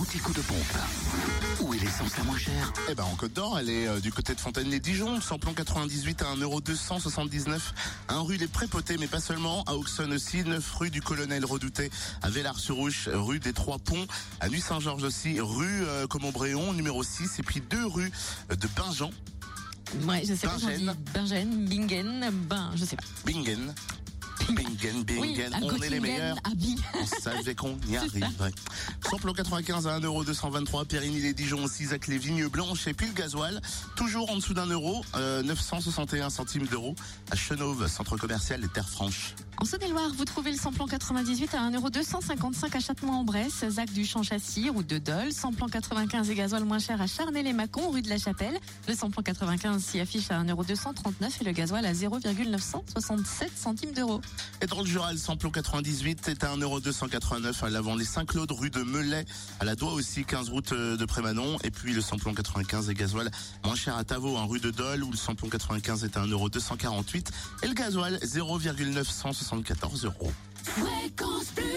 l'anti-coup de pompe. Où est l'essence la moins chère? Eh ben en Côte d'Or, elle est euh, du côté de Fontaine-les-Dijon, samplon 98 à 1,279€, un rue des Prépotés, mais pas seulement, à Auxonne aussi, 9 rue du Colonel Redouté, à Villars-sur-Ouche, rue des Trois Ponts, à Nuit-Saint-Georges aussi, rue euh, Comont-Bréon, numéro 6, et puis deux rues de Binjean, Ouais, je sais pas. Bingen. Bingen, Bingen, ben, je sais pas. Bingen. Bingen, Bingen, on est les meilleurs. On savait qu'on y arriverait. Samplon 95 à 1,223€, Périgny-les-Dijon aussi, Zac les Vignes Blanches et puis le gasoil, toujours en dessous d'un euro, euh, 961 centimes d'euros, à Chenauve, centre commercial des Terres Franches. En Saône-et-Loire, vous trouvez le samplon 98 à 1,255€ à Châtenois-en-Bresse, Zac du Champ-Châssis, route de Dole, samplon 95 et gasoil moins cher à Charnay-les-Mâcons, rue de la Chapelle. Le samplon 95 s'y affiche à 1,239€ et le gasoil à 0,967 centimes d'euros. Et dans le Jura, le samplon 98 est à 1,289€ à l'avant les Saint-Claude, rue de Melay, à la Doigt aussi, 15 route euh, de Prémanon, et puis le samplon 95 et gasoil moins cher à Tavaux, en rue de Dole, où le samplon 95 est à 1,248€ et le gasoil 0,974€. Fréquence Plus